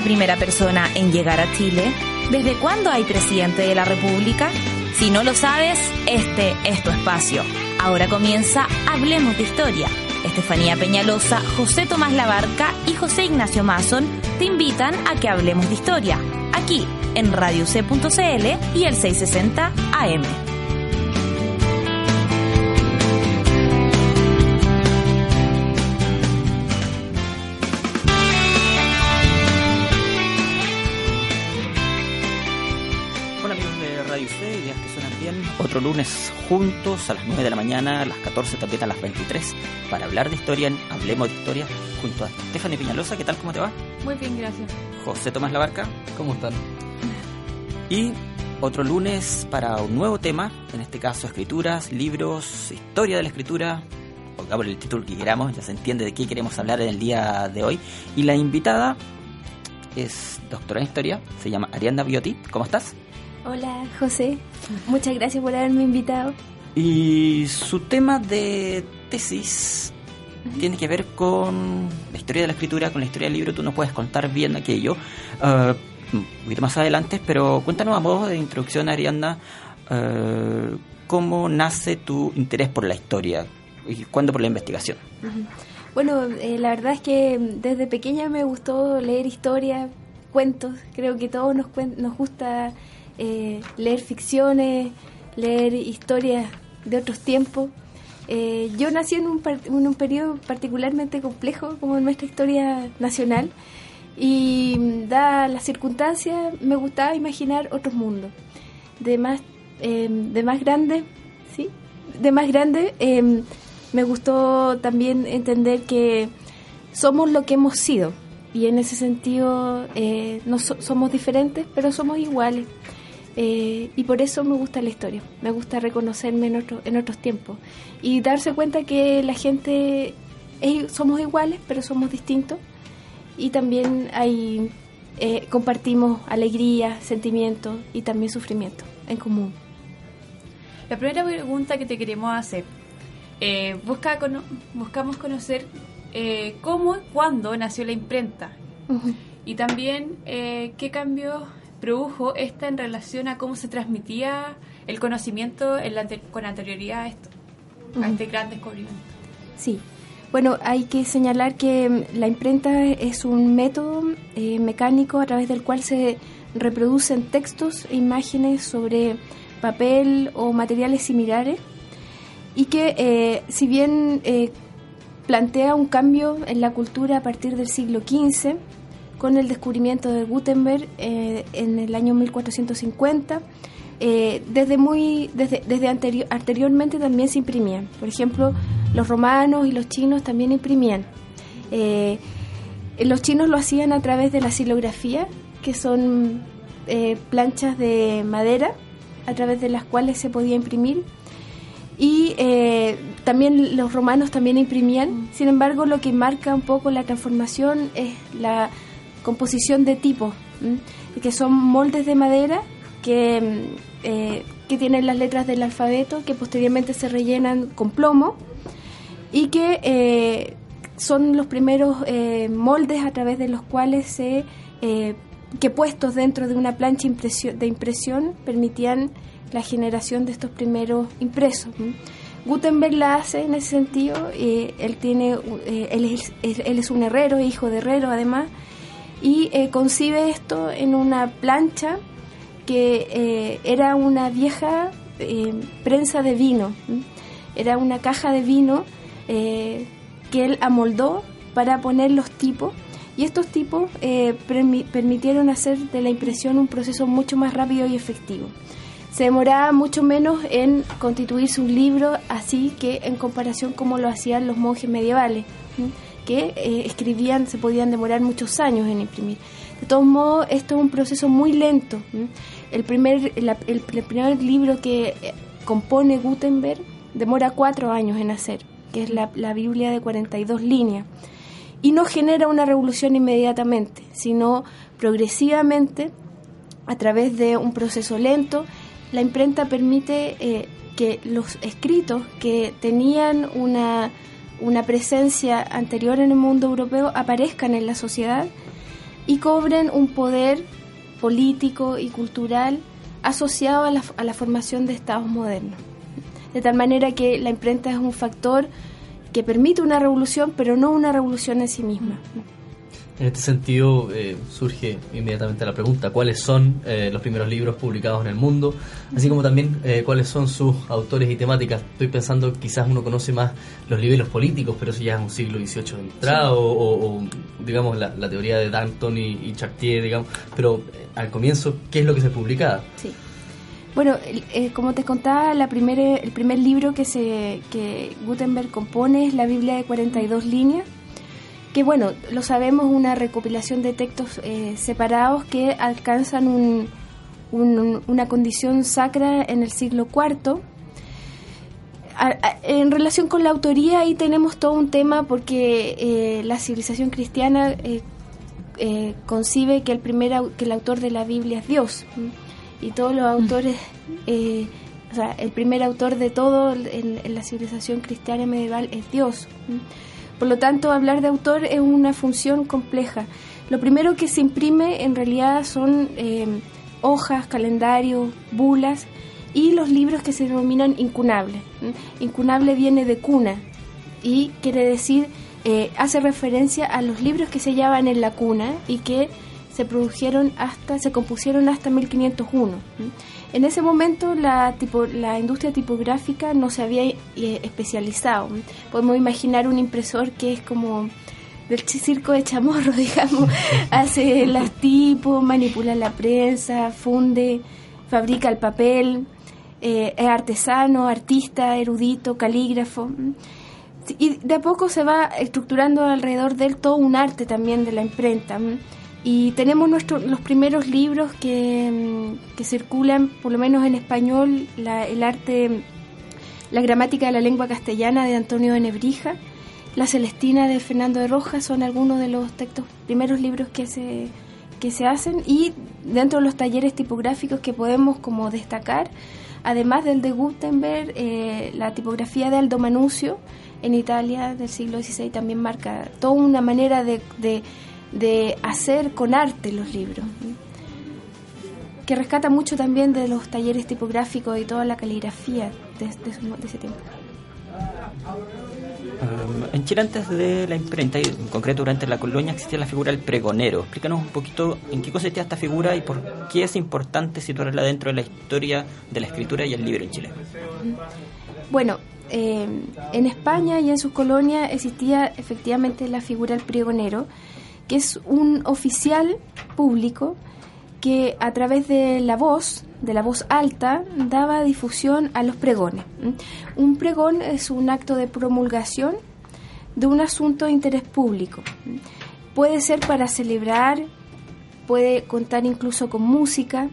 la primera persona en llegar a Chile? ¿Desde cuándo hay presidente de la República? Si no lo sabes, este es tu espacio. Ahora comienza Hablemos de Historia. Estefanía Peñalosa, José Tomás Labarca y José Ignacio Mason te invitan a que hablemos de historia, aquí en Radio C.cl y el 660 AM. Otro lunes juntos a las 9 de la mañana, a las 14 también a las 23, para hablar de historia en Hablemos de Historia junto a Stephanie Piñalosa. ¿Qué tal? ¿Cómo te va? Muy bien, gracias. José Tomás Labarca. ¿Cómo están? Y otro lunes para un nuevo tema, en este caso escrituras, libros, historia de la escritura, pongamos el título que queramos, ya se entiende de qué queremos hablar en el día de hoy. Y la invitada es doctora en historia, se llama Arianda Biotti. ¿Cómo estás? Hola José, muchas gracias por haberme invitado. Y su tema de tesis tiene que ver con la historia de la escritura, con la historia del libro. Tú nos puedes contar bien aquello uh, un poquito más adelante, pero cuéntanos a modo de introducción, Arianda, uh, cómo nace tu interés por la historia y cuándo por la investigación. Bueno, eh, la verdad es que desde pequeña me gustó leer historia, cuentos. Creo que todos nos, nos gusta eh, leer ficciones, leer historias de otros tiempos. Eh, yo nací en un, en un periodo particularmente complejo como en nuestra historia nacional y da las circunstancias me gustaba imaginar otros mundos. De más em, de más grande sí de más grande em, me gustó también entender que somos lo que hemos sido y en ese sentido eh, no somos diferentes pero somos iguales eh, y por eso me gusta la historia, me gusta reconocerme en, otro, en otros tiempos. Y darse cuenta que la gente somos iguales, pero somos distintos. Y también hay, eh, compartimos alegría, sentimientos y también sufrimiento en común. La primera pregunta que te queremos hacer, eh, busca buscamos conocer cómo y cuándo nació la imprenta. Y también qué cambios produjo esta en relación a cómo se transmitía el conocimiento con anterioridad a esto, a este gran descubrimiento. Sí. Bueno, hay que señalar que mm, la imprenta es un método eh, mecánico a través del cual se reproducen textos e imágenes sobre papel o materiales similares y que eh, si bien eh, plantea un cambio en la cultura a partir del siglo XV, con el descubrimiento de Gutenberg eh, en el año 1450. Eh, desde muy desde, desde anteriormente también se imprimían. Por ejemplo, los romanos y los chinos también imprimían. Eh, los chinos lo hacían a través de la silografía, que son planchas de madera a través de las cuales se podía imprimir. Y también los romanos también imprimían. Sin embargo, lo que marca un poco la transformación es la composición de tipo, que son moldes de madera que, eh, que tienen las letras del alfabeto que posteriormente se rellenan con plomo y que eh, son los primeros eh, moldes a través de los cuales se que puestos dentro de una plancha de impresión permitían la generación de estos primeros impresos. Gutenberg la hace en ese sentido, él tiene, él es, él es un herrero, hijo de herrero además, y eh, concibe esto en una plancha que eh, era una vieja eh, prensa de vino, era una caja de vino que él amoldó para poner los tipos. Y estos tipos permitieron hacer de la impresión un proceso mucho más rápido y efectivo. Se demoraba mucho menos en constituirse un libro así que en comparación como lo hacían los monjes medievales que eh, escribían se podían demorar muchos años en imprimir. De todos modos, esto es un proceso muy lento. El primer, primer libro que eh, compone Gutenberg demora cuatro años en hacer, que es la, la Biblia de 42 líneas. Y no genera una revolución inmediatamente, sino progresivamente, a través de un proceso lento, la imprenta permite eh, que los escritos que tenían una una presencia anterior en el mundo europeo aparezcan en la sociedad y cobren un poder político y cultural asociado a la, a la formación de estados modernos. De tal manera que la imprenta es un factor que permite una revolución, pero no una revolución en sí misma. En este sentido eh, surge inmediatamente la pregunta, ¿cuáles son eh, los primeros libros publicados en el mundo? Así como también eh, cuáles son sus autores y temáticas. Estoy pensando quizás uno conoce más los niveles políticos, pero eso ya es un siglo XVIII de entrada, o, digamos la, teoría de Danton y, Chartier, digamos, pero al comienzo, ¿qué es lo que se publicaba? Sí. Bueno, como te contaba, la el primer libro que, se, que Gutenberg compone es la Biblia de 42 líneas, que bueno, lo sabemos, una recopilación de textos eh, separados que alcanzan un, una condición sacra en el siglo IV. en relación con la autoría, ahí tenemos todo un tema porque eh, la civilización cristiana eh, concibe que el, primer, que el autor de la Biblia es Dios. Y todos los autores, o sea, el primer autor de todo en, en, la civilización cristiana medieval es Dios. Por lo tanto, hablar de autor es una función compleja. Lo primero que se imprime en realidad son eh, hojas, calendarios, bulas y los libros que se denominan incunables. Incunable viene de cuna y quiere decir, eh, hace referencia a los libros que se hallaban en la cuna y que se produjeron hasta, se compusieron hasta 1501. En ese momento la, tipo, la industria tipográfica no se había eh, especializado. Podemos imaginar un impresor que es como del circo de chamorro, digamos, hace las tipos, manipula la prensa, funde, fabrica el papel, eh, es artesano, artista, erudito, calígrafo. Y de a poco se va estructurando alrededor de él todo un arte también de la imprenta. Y tenemos nuestros los primeros libros que, mm, que, circulan, por lo menos en español, el arte, la gramática de la lengua castellana de Antonio de Nebrija, la Celestina de Fernando de Rojas, son algunos de los textos, primeros libros que se, que se hacen. Y dentro de los talleres tipográficos que podemos como destacar, además del de Gutenberg, eh, la tipografía de Aldo Manuzio en Italia del siglo XVI también marca toda una manera de de hacer con arte los libros, que rescata mucho también de los talleres tipográficos y toda la caligrafía de, ese tiempo. Um, en Chile antes de la imprenta y en concreto durante la colonia existía la figura del pregonero. Explícanos un poquito en qué consistía esta figura y por qué es importante situarla dentro de la historia de la escritura y el libro en Chile. Bueno, eh, en España y en sus colonias existía efectivamente la figura del pregonero que es un oficial público que a través de la voz, de la voz alta, daba difusión a los pregones. Un pregón es un acto de promulgación de un asunto de interés público. Puede ser para celebrar, puede contar incluso con música.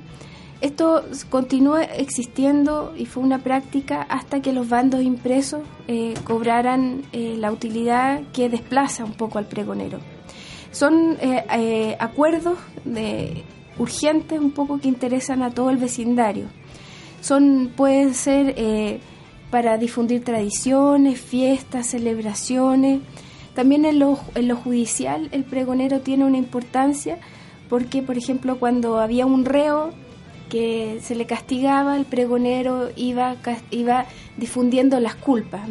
Esto continúa existiendo y fue una práctica hasta que los bandos impresos eh, cobraran eh, la utilidad que desplaza un poco al pregonero. Son eh, eh, acuerdos de, urgentes un poco que interesan a todo el vecindario. Son, pueden ser eh, para difundir tradiciones, fiestas, celebraciones. También en lo, en lo judicial el pregonero tiene una importancia porque, por ejemplo, cuando había un reo que se le castigaba, el pregonero iba, iba difundiendo las culpas,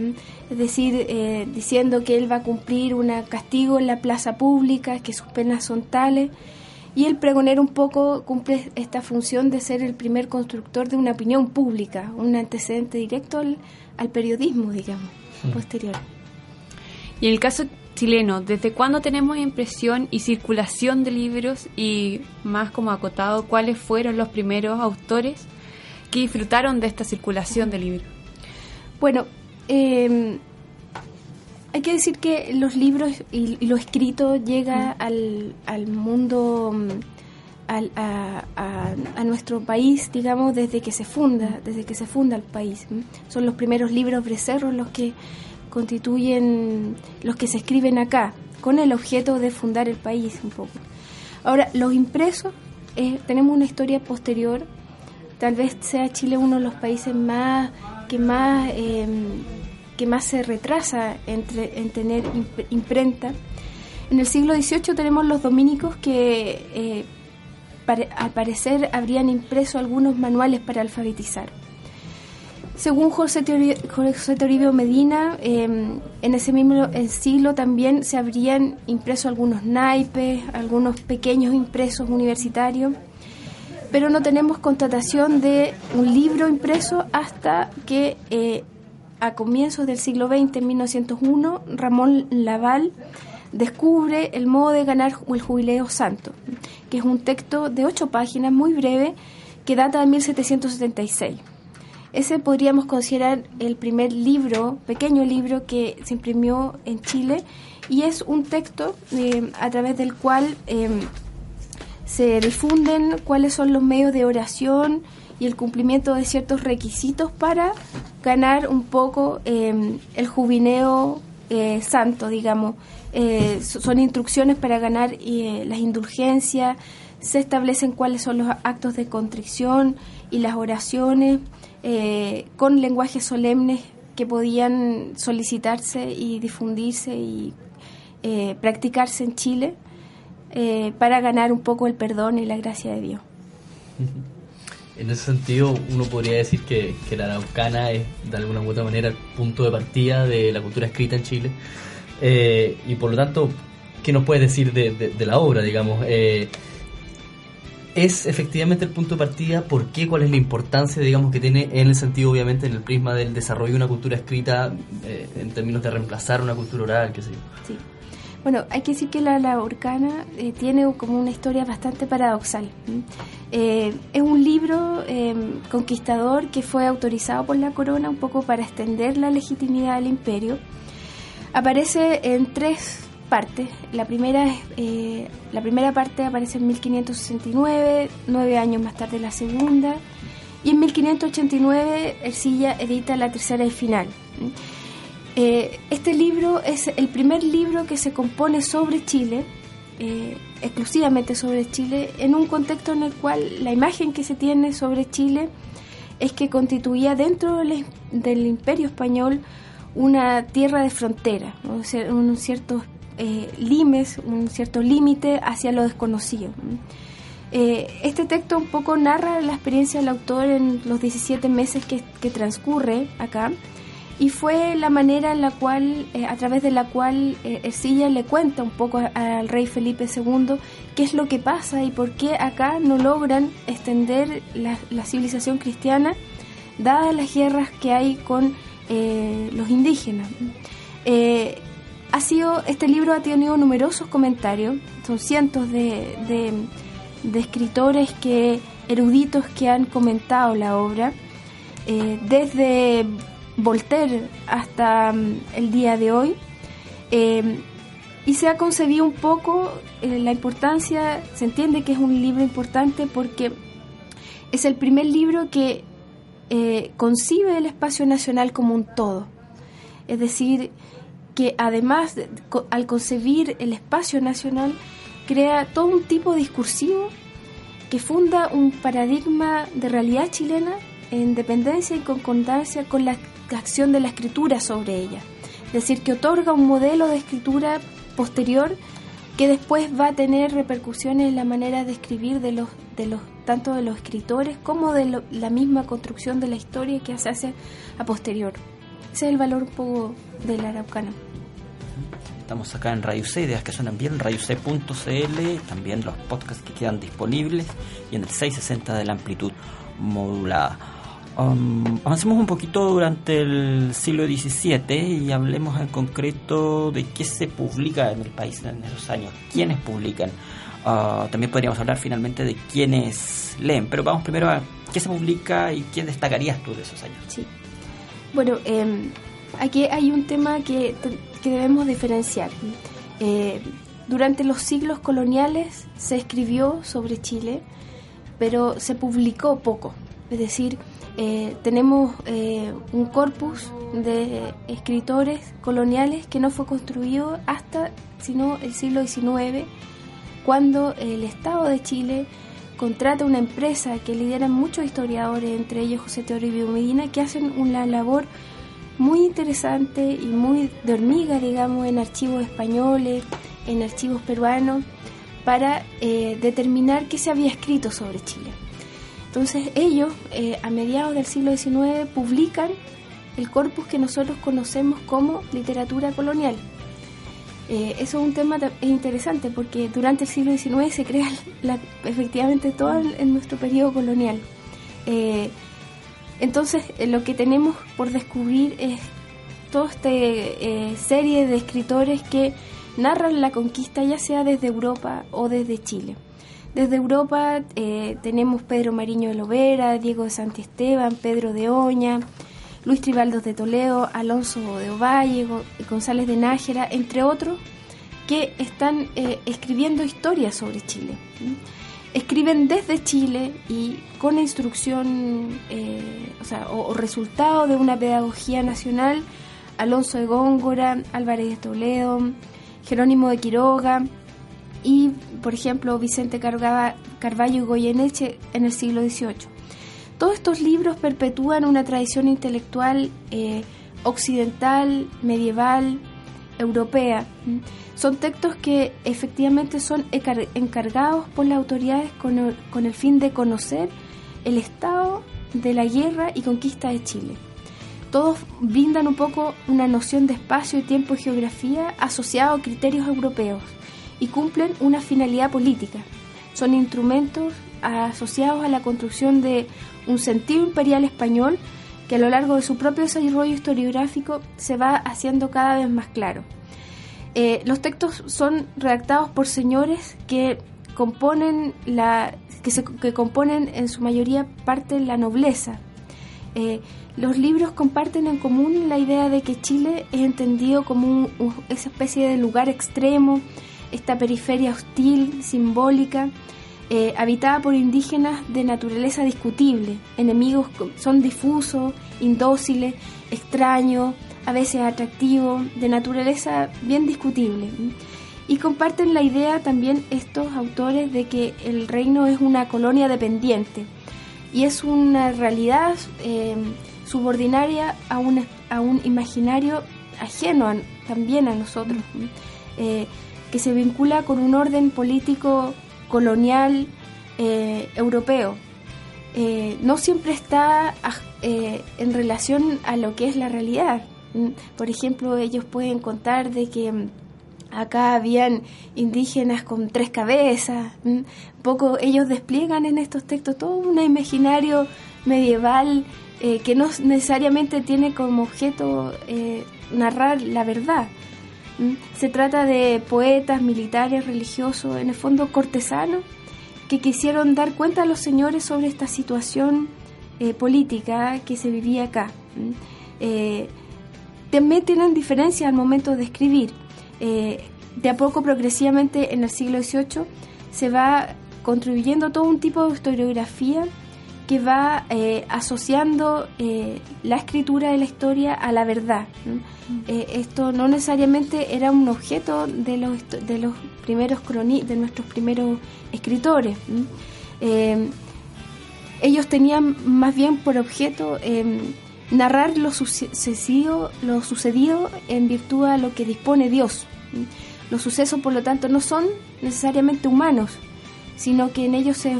es decir, eh, diciendo que él va a cumplir un castigo en la plaza pública, que sus penas son tales, y el pregonero un poco cumple esta función de ser el primer constructor de una opinión pública, un antecedente directo al, periodismo, digamos, mm. posterior. Y en el caso chileno, ¿desde cuándo tenemos impresión y circulación de libros y más como acotado, cuáles fueron los primeros autores que disfrutaron de esta circulación de libros? Bueno, eh, hay que decir que los libros y, lo escrito llega al, al mundo, mm, al, a, a, nuestro país, digamos, desde que se funda, desde que se funda el país. Son los primeros libros brecerros los que constituyen los que se escriben acá, con el objeto de fundar el país un poco. Ahora, los impresos, eh, tenemos una historia posterior, tal vez sea Chile uno de los países más que más, em, que más se retrasa entre, en tener imprenta. En el siglo XVIII tenemos los dominicos que eh, al parecer habrían impreso algunos manuales para alfabetizar. Según José Toribio, Medina, em, en ese mismo siglo también se habrían impreso algunos naipes, algunos pequeños impresos universitarios, pero no tenemos constatación de un libro impreso hasta que eh, a comienzos del siglo XX, en 1901, Ramón Laval descubre el modo de ganar el jubileo santo, que es un texto de ocho páginas muy breve que data de 1776. Ese podríamos considerar el primer libro, pequeño libro que se imprimió en Chile y es un texto eh, a través del cual em, se difunden cuáles son los medios de oración y el cumplimiento de ciertos requisitos para ganar un poco em, el jubileo eh, santo, digamos. Eh, son instrucciones para ganar las indulgencias, se establecen cuáles son los actos de contrición y las oraciones eh, con lenguajes solemnes que podían solicitarse y difundirse y eh, practicarse en Chile eh, para ganar un poco el perdón y la gracia de Dios. En ese sentido, uno podría decir que, la araucana es de alguna u otra manera el punto de partida de la cultura escrita en Chile. y por lo tanto, ¿qué nos puedes decir de, la obra, digamos? es efectivamente el punto de partida, ¿por qué? ¿Cuál es la importancia, digamos, que tiene en el sentido, obviamente, en el prisma del desarrollo de una cultura escrita eh, en términos de reemplazar una cultura oral, qué sé yo? Sí. Bueno, hay que decir que la, la Orcana eh, tiene como una historia bastante paradoxal. Eh, es un libro em, conquistador que fue autorizado por la corona un poco para extender la legitimidad del imperio. Aparece en tres partes. La primera, eh, la primera parte aparece en 1569, nueve años más tarde la segunda, y en 1589 Ercilla edita la tercera y final. Eh, este libro es el primer libro que se compone sobre Chile, eh, exclusivamente sobre Chile, en un contexto en el cual la imagen que se tiene sobre Chile es que constituía dentro del, imperio español una tierra de frontera, un cierto eh, limes, un cierto límite hacia lo desconocido. Eh, este texto un poco narra la experiencia del autor en los 17 meses que, transcurre acá y fue la manera en la cual, eh, a través de la cual Ercilla le cuenta un poco al rey Felipe II qué es lo que pasa y por qué acá no logran extender la, civilización cristiana dadas las guerras que hay con los indígenas. Ha sido, este libro ha tenido numerosos comentarios, son cientos de, de, escritores que, eruditos que han comentado la obra, eh, desde Voltaire hasta mm, el día de hoy, eh, y se ha concebido un poco eh, la importancia, se entiende que es un libro importante porque es el primer libro que concibe el espacio nacional como un todo, es decir, que además, al concebir el espacio nacional, crea todo un tipo discursivo que funda un paradigma de realidad chilena en dependencia y concordancia con la acción de la escritura sobre ella. Es decir, que otorga un modelo de escritura posterior que después va a tener repercusiones en la manera de escribir de los, de los tanto de los escritores como de la misma construcción de la historia que se hace a posterior. Ese es el valor un poco del araucano. Estamos acá en Radio C, ideas que suenan bien, radioc.cl, también los podcasts que quedan disponibles y en el 660 de la amplitud modulada. Um, avancemos un poquito durante el siglo XVII y hablemos en concreto de qué se publica en el país en esos años, quiénes publican. Uh, también podríamos hablar finalmente de quiénes leen, pero vamos primero a qué se publica y quién destacarías tú de esos años. Sí. Bueno, eh, aquí hay un tema que que debemos diferenciar. Eh, durante los siglos coloniales se escribió sobre Chile, pero se publicó poco. Es decir, eh, tenemos eh, un corpus de escritores coloniales que no fue construido hasta sino el siglo XIX, cuando el Estado de Chile contrata una empresa que lideran muchos historiadores, entre ellos José Toribio Medina, que hacen una labor muy interesante y muy de hormiga, digamos, en archivos españoles, en archivos peruanos para eh, determinar qué se había escrito sobre Chile. Entonces ellos, eh, a mediados del siglo XIX, publican el corpus que nosotros conocemos como literatura colonial. Eh, eso es un tema interesante porque durante el siglo XIX se crea efectivamente todo en nuestro periodo colonial. entonces lo que tenemos por descubrir es toda esta serie de escritores que narran la conquista ya sea desde Europa o desde Chile. Desde Europa eh, tenemos Pedro Mariño de Lovera, Diego de Santiesteban, Pedro de Oña, Luis Tribaldos de Toledo, Alonso de Ovalle, González de Nájera, entre otros, que están eh, escribiendo historias sobre Chile. Escriben desde Chile y con instrucción eh, o, resultado de una pedagogía nacional, Alonso de Góngora, Álvarez de Toledo, Jerónimo de Quiroga y, por ejemplo, Vicente Carvalho y Goyeneche en el siglo XVIII. Todos estos libros perpetúan una tradición intelectual eh, occidental, medieval, europea. Son textos que efectivamente son encargados por las autoridades con el, fin de conocer el estado de la guerra y conquista de Chile todos brindan un poco una noción de espacio, tiempo y geografía asociado a criterios europeos y cumplen una finalidad política. Son instrumentos asociados a la construcción de un sentido imperial español que a lo largo de su propio desarrollo historiográfico se va haciendo cada vez más claro. Eh, los textos son redactados por señores que componen la que, se, que componen en su mayoría parte la nobleza. Eh, los libros comparten en común la idea de que Chile es entendido como esa especie de lugar extremo, esta periferia hostil, simbólica, eh, habitada por indígenas de naturaleza discutible. Enemigos son difusos, indóciles, extraños, a veces atractivos, de naturaleza bien discutible. Y comparten la idea también estos autores de que el reino es una colonia dependiente y es una realidad eh, subordinaria a un, a un imaginario ajeno también a nosotros, eh, que se vincula con un orden político colonial eh, europeo. Eh, no siempre está en relación a lo que es la realidad. Por ejemplo, ellos pueden contar de que mm, acá habían indígenas con tres cabezas. Poco ellos despliegan en estos textos todo un imaginario medieval eh, que no necesariamente tiene como objeto eh, narrar la verdad. Se trata de poetas, militares, religiosos, en el fondo cortesanos, que quisieron dar cuenta a los señores sobre esta situación eh, política que se vivía acá. también tienen diferencia al momento de escribir. de a poco, progresivamente, en el siglo XVIII, se va contribuyendo todo un tipo de historiografía que va eh, asociando eh, la escritura de la historia a la verdad. Eh, esto no necesariamente era un objeto de los, de los primeros croni de nuestros primeros escritores. ellos tenían más bien por objeto narrar lo sucedido, lo sucedido en virtud a lo que dispone Dios. Los sucesos, por lo tanto, no son necesariamente humanos, sino que en ellos se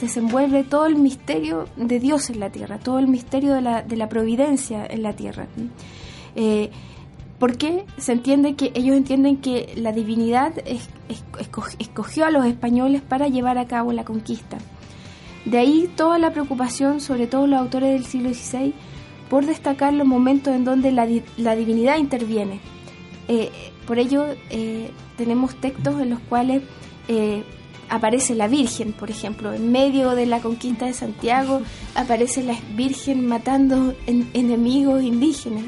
desenvuelve todo el misterio de Dios en la tierra, todo el misterio de la, de la providencia en la tierra. Eh, ¿Por qué? Se entiende que ellos entienden que la divinidad escogió a los españoles para llevar a cabo la conquista. De ahí toda la preocupación, sobre todo los autores del siglo XVI, por destacar los momentos en donde la, divinidad interviene. Eh, por ello, eh, tenemos textos en los cuales aparece la Virgen, por ejemplo, en medio de la conquista de Santiago aparece la Virgen matando enemigos indígenas,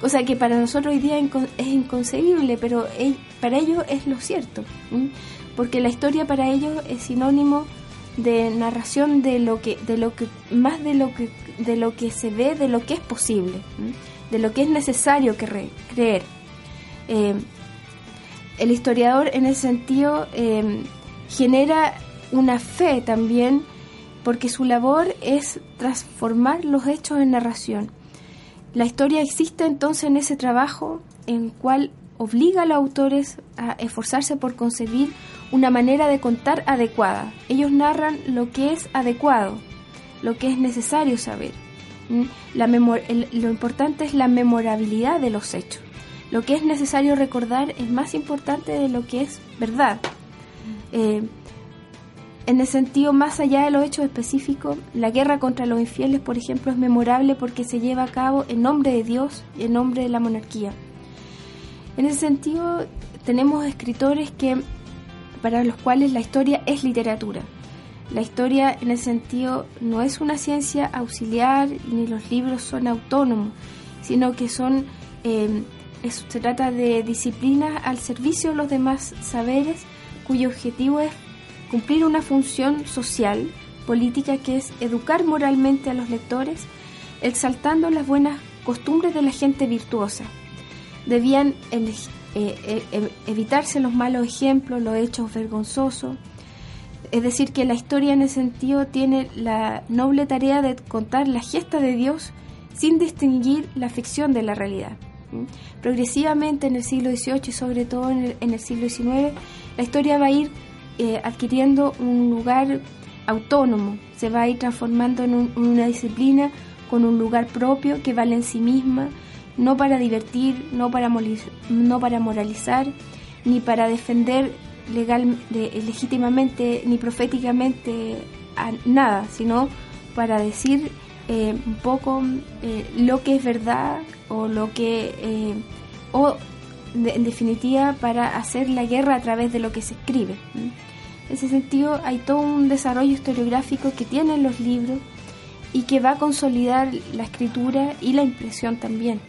cosa que para nosotros hoy día es inconcebible, pero para ellos es lo cierto, porque la historia para ellos es sinónimo de narración de lo que, de lo que, más de lo que, de lo que se ve, de lo que es posible, de lo que es necesario creer. Eh, el historiador en ese sentido eh, genera una fe también, porque su labor es transformar los hechos en narración. La historia existe entonces en ese trabajo en cual obliga a los autores a esforzarse por concebir una manera de contar adecuada. Ellos narran lo que es adecuado, lo que es necesario saber. La lo importante es la memorabilidad de los hechos. Lo que es necesario recordar es más importante de lo que es verdad. Eh, en el sentido más allá de los hechos específicos, la guerra contra los infieles, por ejemplo, es memorable porque se lleva a cabo en nombre de Dios y en nombre de la monarquía. En ese sentido, tenemos escritores que para los cuales la historia es literatura. La historia en ese sentido no es una ciencia auxiliar ni los libros son autónomos, sino que son eh, se trata de disciplinas al servicio de los demás saberes cuyo objetivo es cumplir una función social, política, que es educar moralmente a los lectores, exaltando las buenas costumbres de la gente virtuosa. Debían eh, eh, evitarse los malos ejemplos, los hechos vergonzosos. Es decir, que la historia en ese sentido tiene la noble tarea de contar la gesta de Dios sin distinguir la ficción de la realidad. Progresivamente en el siglo XVIII y sobre todo en el, siglo XIX, la historia va a ir eh, adquiriendo un lugar autónomo, se va a ir transformando en, una disciplina con un lugar propio que vale en sí misma, no para divertir, no para, moralizar, ni para defender legal, legítimamente ni proféticamente nada, sino para decir eh, un poco eh, lo que es verdad o lo que eh, o en definitiva para hacer la guerra a través de lo que se escribe. En ese sentido hay todo un desarrollo historiográfico que tienen los libros y que va a consolidar la escritura y la impresión también.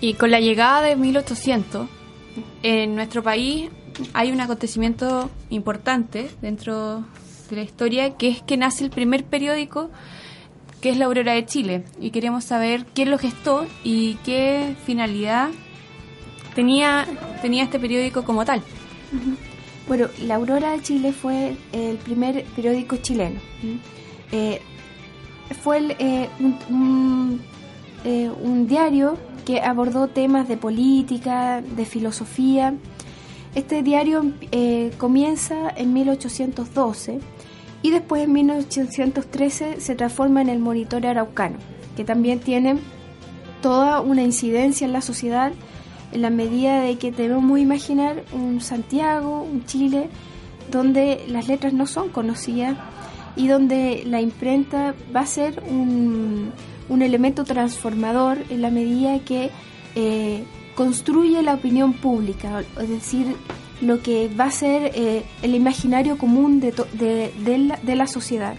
Y con la llegada de 1800, en nuestro país hay un acontecimiento importante dentro de la historia, que es que nace el primer periódico, que es la Aurora de Chile. Y queremos saber quién lo gestó y qué finalidad tenía, tenía este periódico como tal. Bueno, la Aurora de Chile fue el primer periódico chileno. Eh, fue eh, un, eh, un diario que abordó temas de política, de filosofía. Este diario comienza en 1812 y después en 1813 se transforma en el Monitor Araucano, que también tiene toda una incidencia en la sociedad en la medida de que debemos imaginar un Santiago, un Chile, donde las letras no son conocidas y donde la imprenta va a ser un, elemento transformador en la medida que eh, construye la opinión pública, es decir, lo que va a ser eh, el imaginario común de, de, la, sociedad.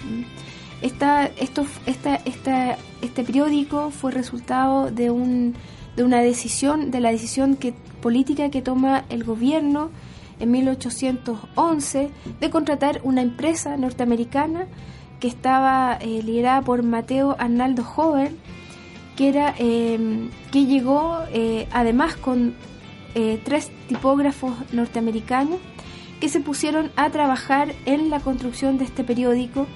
Esta, esto, esta, esta, este periódico fue resultado de, un, de una decisión, de la decisión que, política que toma el gobierno en 1811 de contratar una empresa norteamericana que estaba eh, liderada por Mateo Arnaldo Joven, que, era, eh, que llegó además con eh, tres tipógrafos norteamericanos que se pusieron a trabajar en la construcción de este periódico,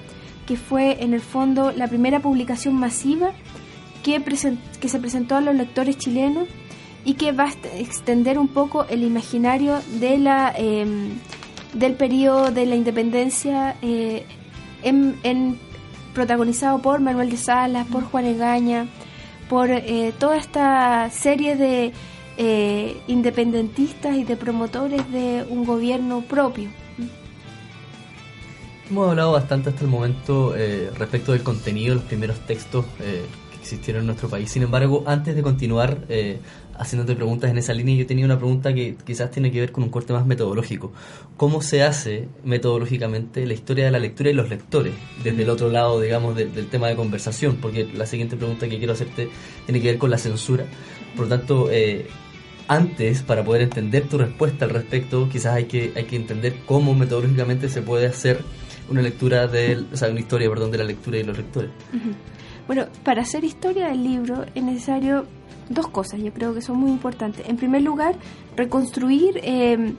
que fue en el fondo la primera publicación masiva que, que se presentó a los lectores chilenos y que va a extender un poco el imaginario de la, em, del periodo de la independencia eh, protagonizado por Manuel de Salas, por Juan Egaña, por eh, toda esta serie de eh, independentistas y de promotores de un gobierno propio. Hemos hablado bastante hasta el momento eh, respecto del contenido de los primeros textos eh, que existieron en nuestro país. Sin embargo, antes de continuar haciéndote preguntas en esa línea, yo tenía una pregunta que quizás tiene que ver con un corte más metodológico. ¿Cómo se hace metodológicamente la historia de la lectura y los lectores? Desde el otro lado, digamos, del tema de conversación, porque la siguiente pregunta que quiero hacerte tiene que ver con la censura. Por lo tanto, antes, para poder entender tu respuesta al respecto, quizás hay que, hay que entender cómo metodológicamente se puede hacer una lectura de, o sea, una historia, perdón, de la lectura y los lectores. Bueno, para hacer historia del libro es necesario dos cosas, yo creo que son muy importantes. En primer lugar, reconstruir eh,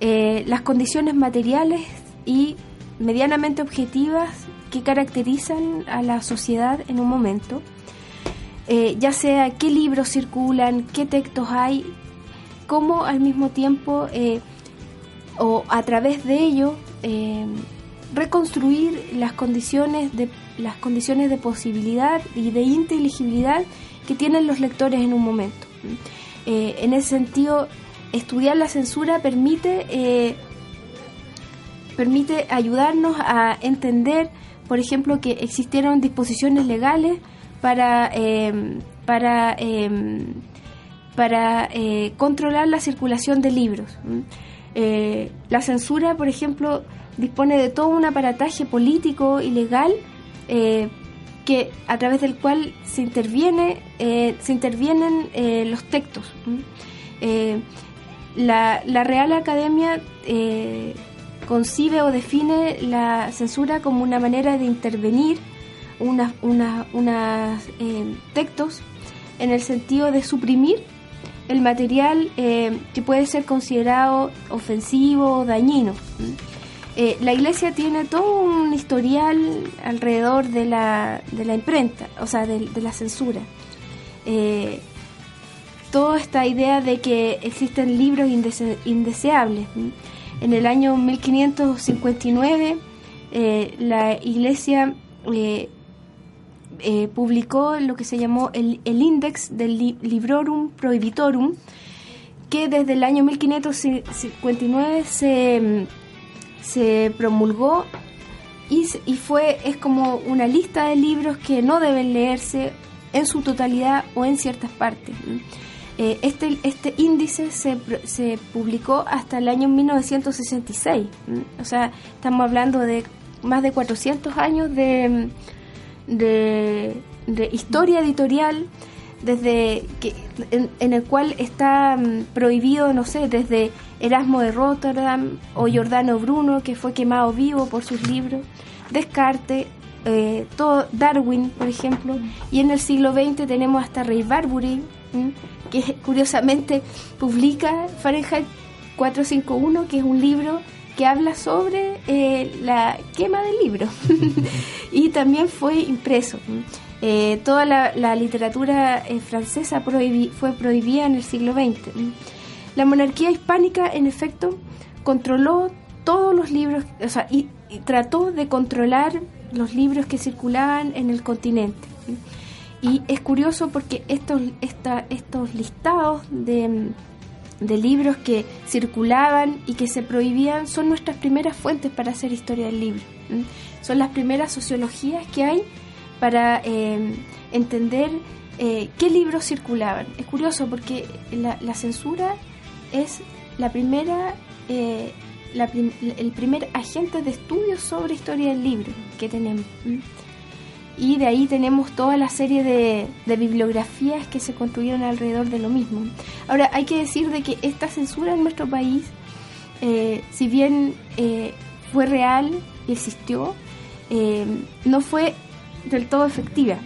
eh, las condiciones materiales y medianamente objetivas que caracterizan a la sociedad en un momento. eh, ya sea qué libros circulan, qué textos hay, cómo al mismo tiempo eh, o a través de ello eh, reconstruir las condiciones de las condiciones de posibilidad y de inteligibilidad que tienen los lectores en un momento. en ese sentido, estudiar la censura permite permite ayudarnos a entender, por ejemplo, que existieron disposiciones legales para, para, para eh, controlar la circulación de libros. Eh, la censura, por ejemplo, dispone de todo un aparataje político y legal eh, que a través del cual se interviene se intervienen los textos. La, Real Academia concibe o define la censura como una manera de intervenir unos una, textos en el sentido de suprimir el material eh, que puede ser considerado ofensivo o dañino. Eh, la iglesia tiene todo un historial alrededor de la, de la imprenta, o sea, de, la censura. toda esta idea de que existen libros indeseables. En el año 1559 la iglesia eh, publicó lo que se llamó el, el Index del Librorum Prohibitorum, que desde el año 1559 se, se promulgó y, y, fue es como una lista de libros que no deben leerse en su totalidad o en ciertas partes. Eh, este, este índice se, se publicó hasta el año 1966, o sea, estamos hablando de más de 400 años de de, historia editorial desde que, en, el cual está mm, prohibido, no sé, desde Erasmo de Rotterdam o Giordano Bruno, que fue quemado vivo por sus libros, Descartes, eh, todo, Darwin, por ejemplo, y en el siglo XX tenemos hasta Ray Bradbury, que curiosamente publica Fahrenheit 451, que es un libro que habla sobre eh, la quema del libro y también fue impreso. Eh, toda la, literatura eh, francesa fue prohibida en el siglo XX. La monarquía hispánica, en efecto, controló todos los libros, o sea, y, trató de controlar los libros que circulaban en el continente. Y es curioso porque estos, estos listados de de libros que circulaban y que se prohibían son nuestras primeras fuentes para hacer historia del libro. Son las primeras sociologías que hay para em, entender eh, qué libros circulaban. Es curioso porque la, censura es la primera, eh, el primer agente de estudio sobre historia del libro que tenemos y de ahí tenemos toda la serie de, bibliografías que se construyeron alrededor de lo mismo. Ahora, hay que decir de que esta censura en nuestro país, eh, si bien eh, fue real y existió, eh, no fue del todo efectiva.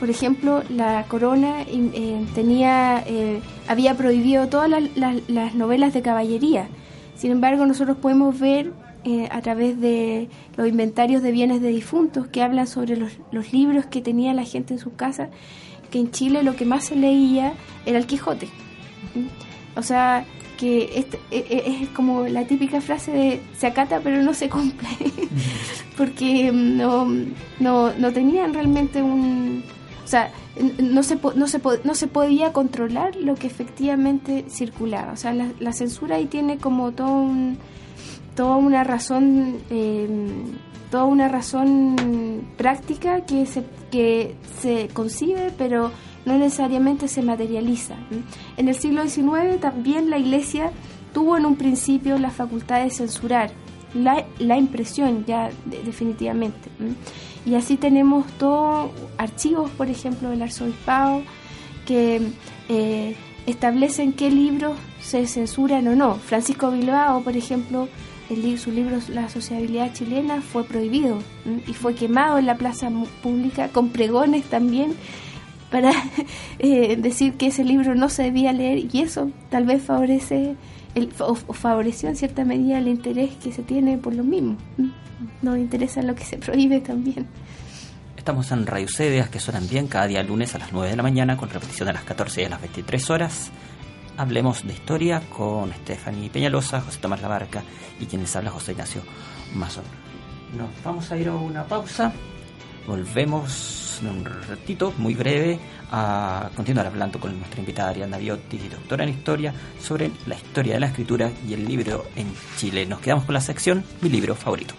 Por ejemplo, la corona tenía, había prohibido todas las novelas de caballería. Sin embargo, nosotros podemos ver eh, a través de los inventarios de bienes de difuntos que hablan sobre los, los, libros que tenía la gente en su casa, que en Chile lo que más se leía era el Quijote. O sea, que es, e, e, es, como la típica frase de se acata pero no se cumple, porque no, no, no tenían realmente un... O sea, no se, no, se, no se podía controlar lo que efectivamente circulaba. O sea, la censura ahí tiene como todo un toda una razón eh, toda una razón práctica que se que se concibe pero no necesariamente se materializa en el siglo XIX también la Iglesia tuvo en un principio la facultad de censurar la, la impresión ya definitivamente y así tenemos todos archivos por ejemplo del arzobispado que eh, establecen qué libros se censuran o no. Francisco Bilbao por ejemplo el, su libro La sociabilidad chilena fue prohibido y fue quemado en la plaza pública con pregones también para eh, decir que ese libro no se debía leer y eso tal vez favorece el, o, favoreció en cierta medida el interés que se tiene por lo mismo. Nos interesa lo que se prohíbe también estamos en Radio Cedeas, que suenan bien cada día lunes a las 9 de la mañana, con repetición a las 14 y a las 23 horas. Hablemos de historia con Stephanie Peñalosa, José Tomás Labarca y quien les habla José Ignacio Mazón. Nos vamos a ir a una pausa. Volvemos en un ratito, muy breve, a continuar hablando con nuestra invitada Ariana Biotti, doctora en historia, sobre la historia de la escritura y el libro en Chile. Nos quedamos con la sección Mi libro favorito.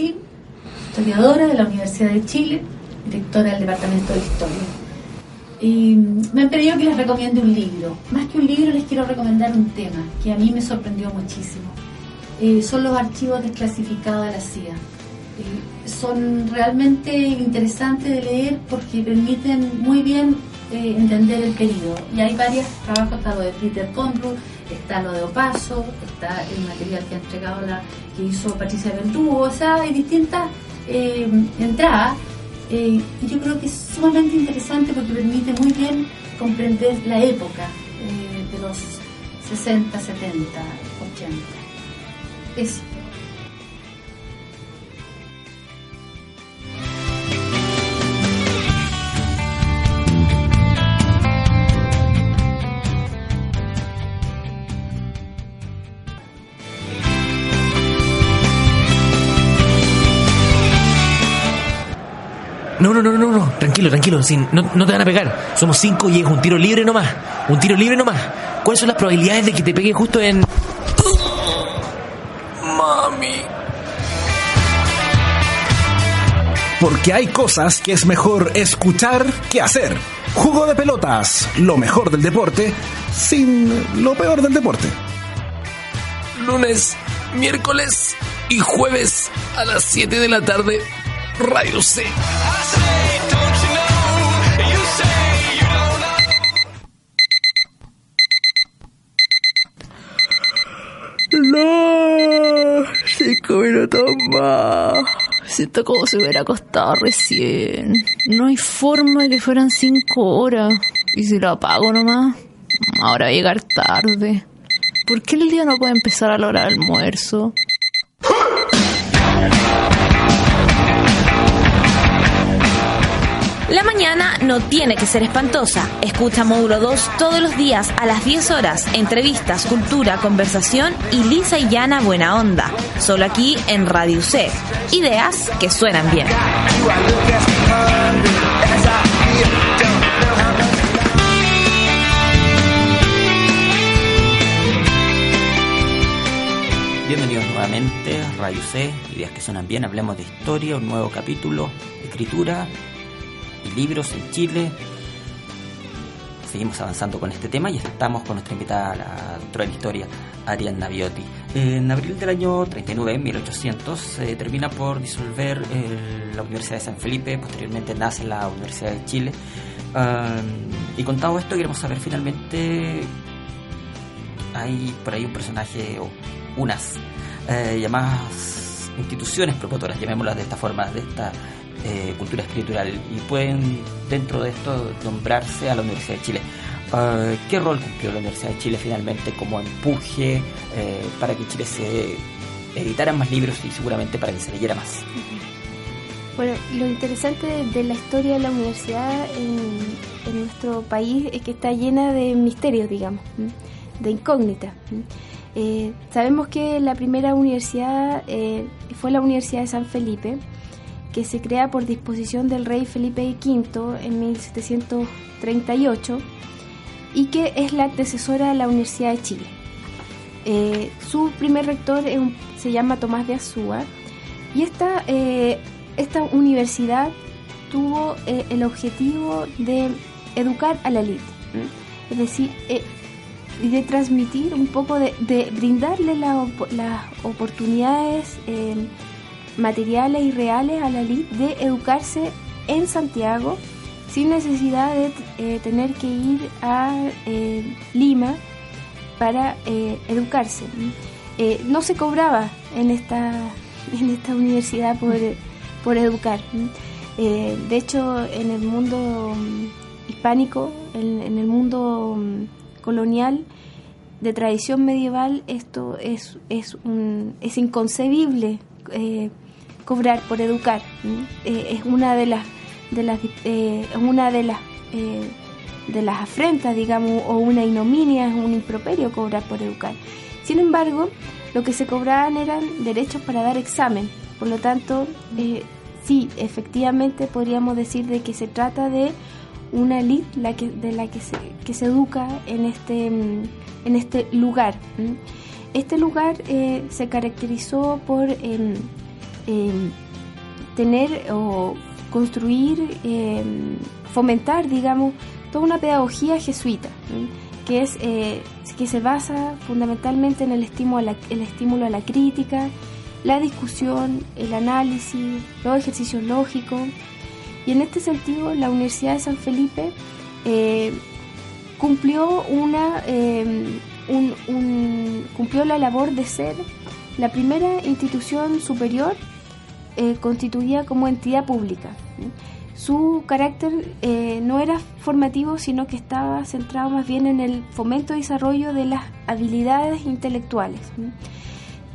Historiadora de la Universidad de Chile, directora del Departamento de Historia. Y me han pedido que les recomiende un libro. Más que un libro, les quiero recomendar un tema que a mí me sorprendió muchísimo. Eh, son los archivos desclasificados de la CIA. Eh, son realmente interesantes de leer porque permiten muy bien eh, entender el periodo. Y hay varios trabajos, de Peter Conroy, está lo de Opaso, está el material que ha entregado la que hizo Patricia Verdugo, o sea, hay distintas eh, entradas. Eh, y yo creo que es sumamente interesante porque permite muy bien comprender la época eh, de los 60, 70, 80. Eso. Tranquilo, tranquilo, sin, no, no te van a pegar. Somos cinco y es un tiro libre nomás. Un tiro libre nomás. ¿Cuáles son las probabilidades de que te pegue justo en... Mami. Porque hay cosas que es mejor escuchar que hacer. Jugo de pelotas, lo mejor del deporte, sin lo peor del deporte. Lunes, miércoles y jueves a las 7 de la tarde Radio C. No, cinco minutos más. Siento como si hubiera acostado recién. No hay forma de que fueran cinco horas. ¿Y si lo apago nomás? Ahora va a llegar tarde. ¿Por qué el día no puede empezar a la hora del almuerzo? La mañana no tiene que ser espantosa. Escucha Módulo 2 todos los días a las 10 horas. Entrevistas, cultura, conversación y lisa y llana buena onda. Solo aquí en Radio C. Ideas que suenan bien. Bienvenidos nuevamente a Radio C, ideas que suenan bien, hablemos de historia, un nuevo capítulo, escritura libros en Chile. Seguimos avanzando con este tema y estamos con nuestra invitada, la doctora en historia, Arianna Biotti. En abril del año 39, 1800, se termina por disolver eh, la Universidad de San Felipe, posteriormente nace la Universidad de Chile. Um, y contado esto, queremos saber finalmente, hay por ahí un personaje o unas eh, llamadas instituciones promotoras, llamémoslas de esta forma, de esta eh, cultura escritural y pueden dentro de esto nombrarse a la Universidad de Chile. Uh, ¿Qué rol cumplió la Universidad de Chile finalmente como empuje eh, para que Chile se editaran más libros y seguramente para que se leyera más? Bueno, lo interesante de, de la historia de la universidad en, en, nuestro país es que está llena de misterios, digamos, de incógnitas. Eh, sabemos que la primera universidad eh, fue la Universidad de San Felipe, que se crea por disposición del rey Felipe V en 1738 y que es la antecesora de la Universidad de Chile. Eh, su primer rector es un, se llama Tomás de Azúa y esta, eh, esta universidad tuvo eh, el objetivo de educar a la élite, es decir, y de transmitir un poco, de, de brindarle la, las oportunidades materiales y reales a la elite de educarse en Santiago sin necesidad de eh, tener que ir a eh, Lima para eh, educarse. no se cobraba en esta, en esta universidad por, por educar. de hecho, en el mundo hispánico, en, el mundo mm, colonial, de tradición medieval, esto es, es, un, es inconcebible cobrar por educar. Eh, es una de las de las eh, una de las eh, de las afrentas, digamos, o una ignominia, es un improperio cobrar por educar. Sin embargo, lo que se cobraban eran derechos para dar examen. Por lo tanto, sí, efectivamente podríamos decir de que se trata de una elite la que, de la que se, que se educa en este, mm, en este lugar. Este lugar se caracterizó por em, em, tener o construir, em, fomentar, digamos, toda una pedagogía jesuita, que es eh, que se basa fundamentalmente en el estímulo, a la, el estímulo a la crítica, la discusión, el análisis, los ejercicios lógicos. Y en este sentido, la Universidad de San Felipe eh, cumplió una un- un- cumplió la labor de ser la primera institución superior eh, constituida como entidad pública. Su carácter eh, no era formativo, sino que estaba centrado más bien en el fomento y desarrollo de las habilidades intelectuales.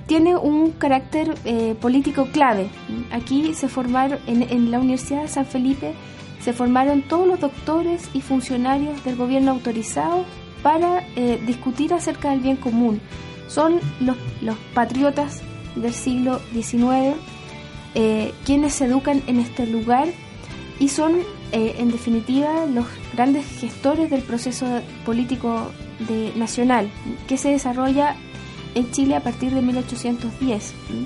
Tiene un carácter eh, político clave. Aquí se formaron, en, la Universidad de San Felipe, se formaron todos los doctores y funcionarios del gobierno autorizados para discutir acerca del bien común. Son los patriotas del siglo XIX eh, quienes se educan en este lugar y son, eh, en definitiva, los grandes gestores del proceso político de, nacional que se desarrolla en Chile a partir de 1810. ¿m?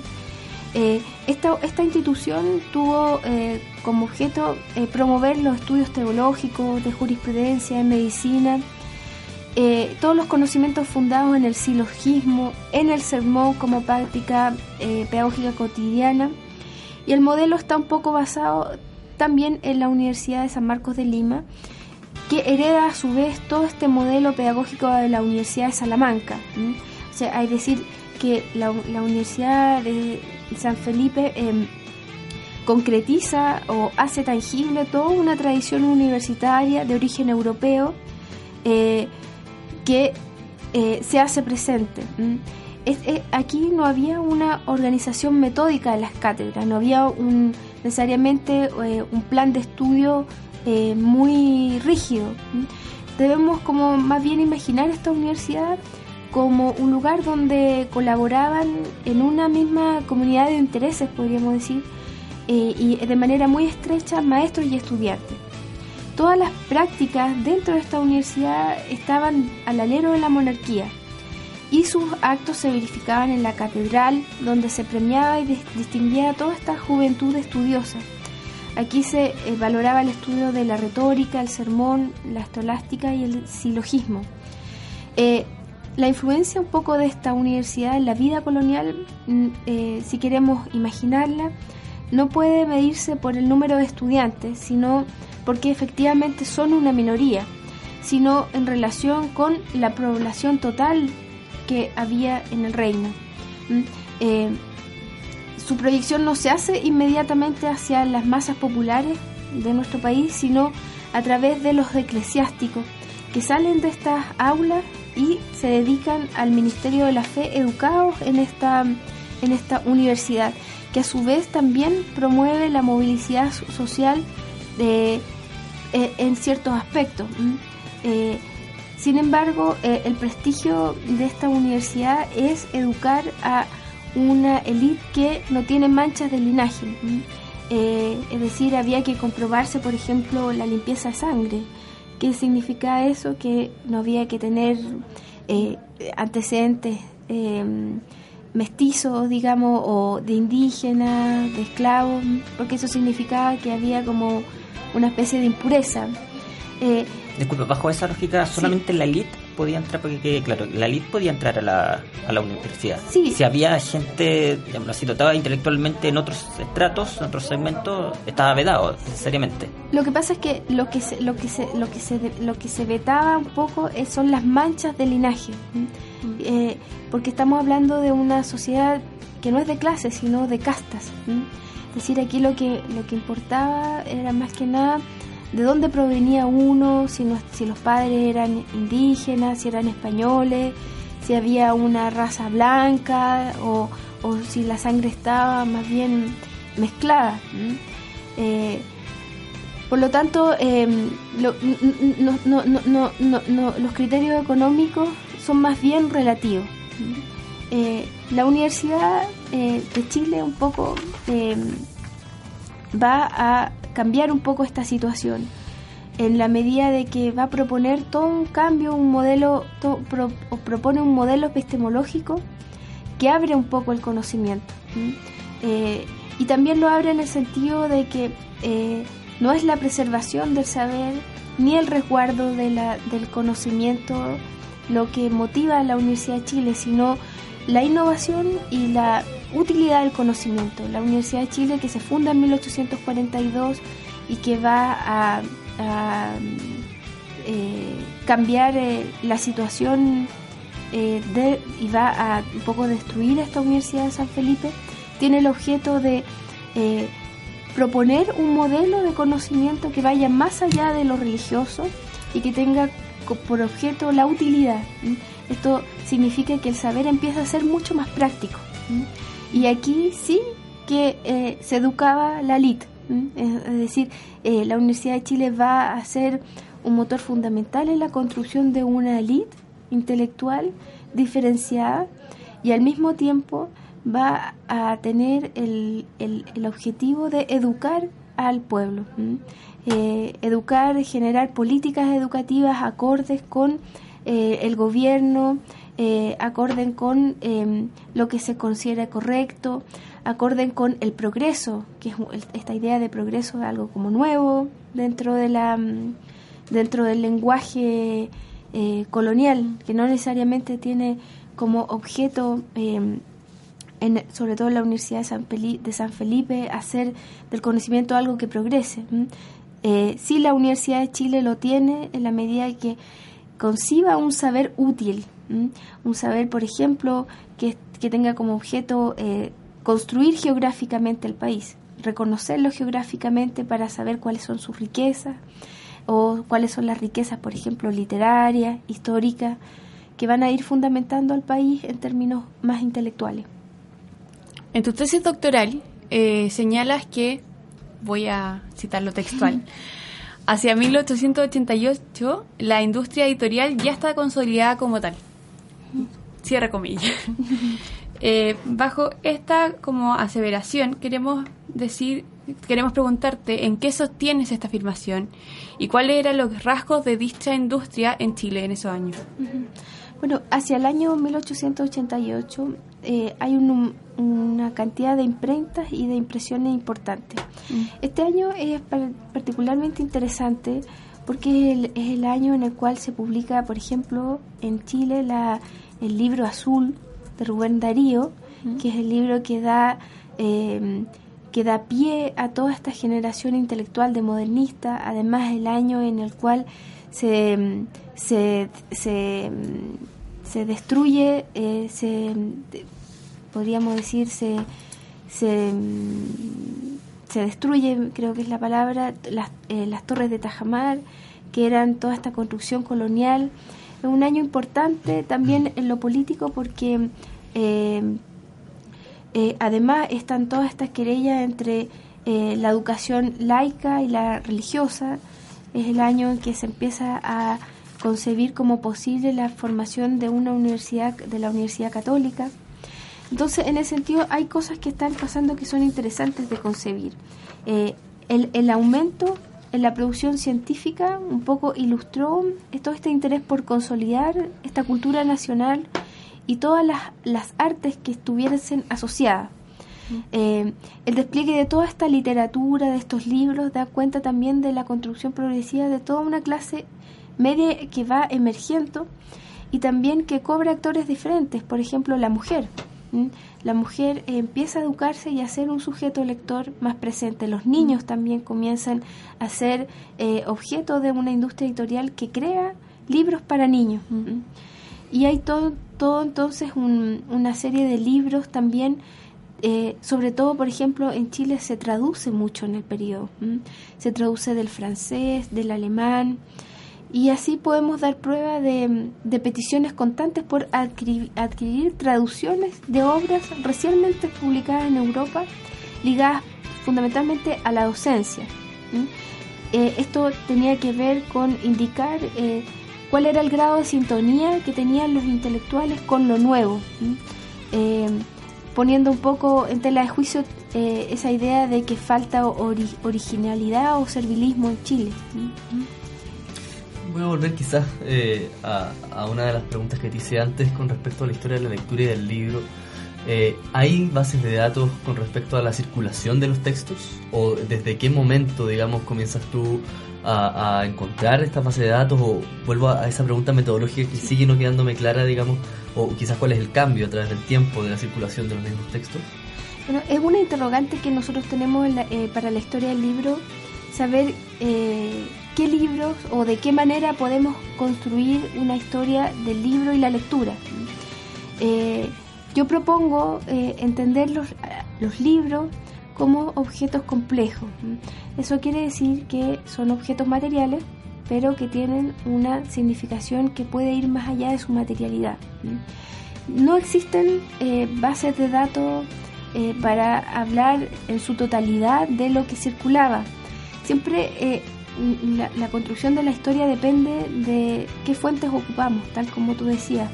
Eh, esta, esta institución tuvo eh, como objeto promover los estudios teológicos, de jurisprudencia, de medicina, todos los conocimientos fundados en el silogismo, en el sermón como práctica pedagógica cotidiana. Y el modelo está un poco basado también en la Universidad de San Marcos de Lima, que hereda a su vez todo este modelo pedagógico de la Universidad de Salamanca. O sea, hay decir que la, Universidad de San Felipe em, concretiza o hace tangible toda una tradición universitaria de origen europeo eh, que eh, se hace presente. Es- es- aquí no había una organización metódica de las cátedras, no había un, necesariamente eh, un plan de estudio eh, muy rígido. Debemos como más bien imaginar esta universidad como un lugar donde colaboraban en una misma comunidad de intereses, podríamos decir, eh, y de manera muy estrecha maestros y estudiantes. Todas las prácticas dentro de esta universidad estaban al alero de la monarquía y sus actos se verificaban en la catedral donde se premiaba y dis- distinguía a toda esta juventud estudiosa. Aquí se eh, valoraba el estudio de la retórica, el sermón, la estolástica y el silogismo. Eh, la influencia un poco de esta universidad en la vida colonial, mm, eh, si queremos imaginarla, no puede medirse por el número de estudiantes, sino porque efectivamente son una minoría, sino en relación con la población total que había en el reino. ¿m? Eh, su proyección no se hace inmediatamente hacia las masas populares de nuestro país, sino a través de los eclesiásticos que salen de estas aulas y se dedican al ministerio de la fe educados en esta, en esta universidad, que a su vez también promueve la movilidad so- social eh, en ciertos aspectos. ¿m? Eh, sin embargo, eh, el prestigio de esta universidad es educar a una élite que no tiene manchas de linaje. Eh, es decir, había que comprobarse, por ejemplo, la limpieza de sangre. ¿Qué significa eso? Que no había que tener eh, antecedentes eh, mestizos, digamos, o de indígenas, de esclavos, porque eso significaba que había como una especie de impureza. Disculpa, bajo esa lógica, solamente la elite podía entrar, porque que, claro, la elite podía entrar a la, a la universidad. Sí. Si había gente, digamos, así, dotada intelectualmente en otros estratos, en otros segmentos, estaba vedado, necesariamente. Lo que pasa es que lo que se, lo que se, lo que se, lo que se vetaba un poco es- son las manchas de linaje, ¿m? Eh, porque estamos hablando de una sociedad que no es de clases, sino de castas. Es decir, aquí lo que lo que importaba era más que nada de dónde provenía uno, si, no- si los padres eran indígenas, si eran españoles, si había una raza blanca o, o si la sangre estaba más bien mezclada. Eh, por lo tanto, no- los criterios económicos son más bien relativos. Eh, la Universidad eh, de Chile un poco eh, va a cambiar un poco esta situación en la medida de que va a proponer todo un cambio, un modelo, propone un modelo epistemológico que abre un poco el conocimiento. Eh, y también lo abre en el sentido de que eh, no es la preservación del saber ni el resguardo de la- del conocimiento lo que motiva a la Universidad de Chile, sino la innovación y la utilidad del conocimiento. La Universidad de Chile que se funda en 1842 y que va a, eh, cambiar eh, la situación eh, y va a poco destruir esta Universidad de San Felipe, tiene el objeto de proponer un modelo de conocimiento que vaya más allá de lo religioso y que tenga por objeto la utilidad. Esto significa que el saber empieza a ser mucho más práctico. Y aquí sí que eh, se educaba la elite. ¿m? Es decir, eh, la Universidad de Chile va a ser un motor fundamental en la construcción de una elite intelectual diferenciada y al mismo tiempo va a tener el, el- el objetivo de educar al pueblo. Eh, educar, generar políticas educativas acordes con eh, el gobierno, eh, acorden con eh, lo que se considera correcto, acorden con el progreso, que es esta idea de progreso es algo como nuevo dentro de la mm, dentro del lenguaje eh, colonial, que no necesariamente tiene como objeto eh, en- sobre todo en la Universidad de San, de San Felipe, hacer del conocimiento algo que progrese. Eh, sí, la Universidad de Chile lo tiene en la medida que conciba un saber útil, un saber, por ejemplo, que, que tenga como objeto eh, construir geográficamente el país, reconocerlo geográficamente para saber cuáles son sus riquezas o cuáles son las riquezas, por ejemplo, literarias, históricas, que van a ir fundamentando al país en términos más intelectuales. En tu tesis doctoral eh, señalas que, voy a citarlo textual, hacia 1888 la industria editorial ya está consolidada como tal. Cierra comillas. Eh, bajo esta como aseveración queremos decir, queremos preguntarte en qué sostienes esta afirmación y cuáles eran los rasgos de dicha industria en Chile en esos años. Bueno, hacia el año 1888 eh, hay un- una cantidad de imprentas y de impresiones importantes. Este año es par- particularmente interesante porque es el, es el año en el cual se publica, por ejemplo, en Chile la, el libro azul de Rubén Darío, que es el libro que da eh, que da pie a toda esta generación intelectual de modernista, además el año en el cual se, se, se, se destruye, eh, se, podríamos decir, se, se, se destruye, creo que es la palabra, las, eh, las torres de Tajamar, que eran toda esta construcción colonial. Es un año importante también en lo político porque eh, eh, además están todas estas querellas entre eh, la educación laica y la religiosa. Es el año en que se empieza a concebir como posible la formación de una universidad, de la Universidad Católica. Entonces, en ese sentido, hay cosas que están pasando que son interesantes de concebir. El, el aumento en la producción científica un poco ilustró todo este interés por consolidar esta cultura nacional y todas las, las artes que estuviesen asociadas. Eh, el despliegue de toda esta literatura, de estos libros, da cuenta también de la construcción progresiva de toda una clase media que va emergiendo y también que cobra actores diferentes, por ejemplo la mujer. ¿M? La mujer empieza a educarse y a ser un sujeto lector más presente. Los niños también comienzan a ser eh, objeto de una industria editorial que crea libros para niños. ¿m? Y hay todo, todo entonces un- una serie de libros también eh, sobre todo, por ejemplo, en Chile se traduce mucho en el periodo. ¿m? Se traduce del francés, del alemán, y así podemos dar prueba de, de peticiones constantes por adquirir, traducciones de obras recientemente publicadas en Europa ligadas fundamentalmente a la docencia. Eh, esto tenía que ver con indicar eh, cuál era el grado de sintonía que tenían los intelectuales con lo nuevo. Eh, poniendo un poco en tela de juicio esa idea de que falta ori- originalidad o servilismo en Chile. Voy a volver quizás eh, a, a una de las preguntas que te hice antes con respecto a la historia de la lectura y del libro. Eh, ¿Hay bases de datos con respecto a la circulación de los textos? ¿O desde qué momento, digamos, comienzas tú a, a encontrar esta base de datos? ¿O vuelvo a, a esa pregunta metodológica que sigue no quedándome clara, digamos? ¿O quizás cuál es el cambio a través del tiempo de la circulación de los mismos textos? Bueno, es una interrogante que nosotros tenemos en la- eh, para la historia del libro, saber eh, qué libros o de qué manera podemos construir una historia del libro y la lectura. Eh, yo propongo eh, entender los, los libros como objetos complejos. Eso quiere decir que son objetos materiales, pero que tienen una significación que puede ir más allá de su materialidad. No existen eh, bases de datos eh, para hablar en su totalidad de lo que circulaba. Siempre eh, la, construcción de la historia depende de qué fuentes ocupamos, tal como tú decías.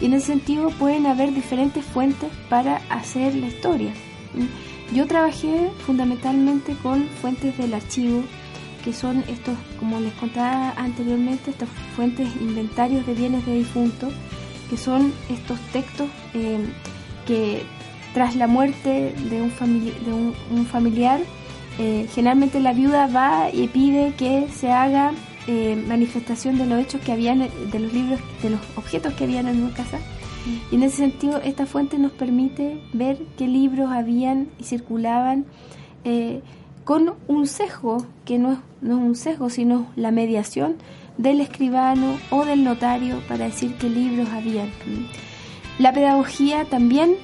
Y en ese sentido pueden haber diferentes fuentes para hacer la historia. Yo trabajé fundamentalmente con fuentes del archivo, que son estos, como les contaba anteriormente, estas fuentes inventarios de bienes de difuntos, que son estos textos eh, que tras la muerte de un, famili- de un familiar, eh, generalmente la viuda va y pide que se haga eh, manifestación de los hechos que habían, de los libros, de los objetos que habían en una casa. Y en ese sentido, esta fuente nos permite ver qué libros habían y circulaban eh, con un sesgo, que no es, no es un sesgo, sino la mediación del escribano o del notario para decir qué libros habían. La pedagogía también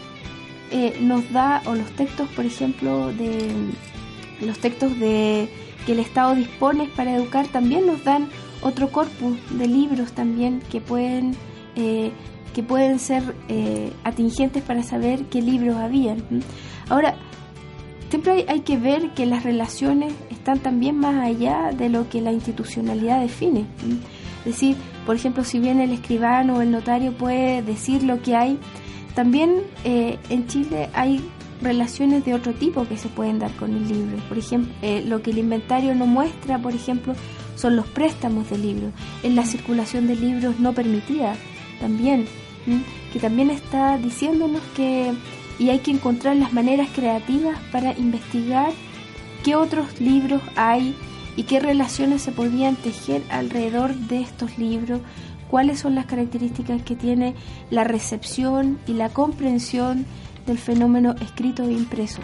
eh, nos da, o los textos, por ejemplo, de los textos de que el Estado dispone para educar también nos dan otro corpus de libros también que pueden eh, que pueden ser eh, atingentes para saber qué libros habían. Ahora, siempre hay, que ver que las relaciones están también más allá de lo que la institucionalidad define. Es decir, por ejemplo, si bien el escribano o el notario puede decir lo que hay, también eh, en Chile hay relaciones de otro tipo que se pueden dar con el libro. Por ejemplo, eh, lo que el inventario no muestra, por ejemplo, son los préstamos de libros. En la circulación de libros no permitida también, que también está diciéndonos que y hay que encontrar las maneras creativas para investigar qué otros libros hay y qué relaciones se podían tejer alrededor de estos libros, cuáles son las características que tiene la recepción y la comprensión del fenómeno escrito e impreso.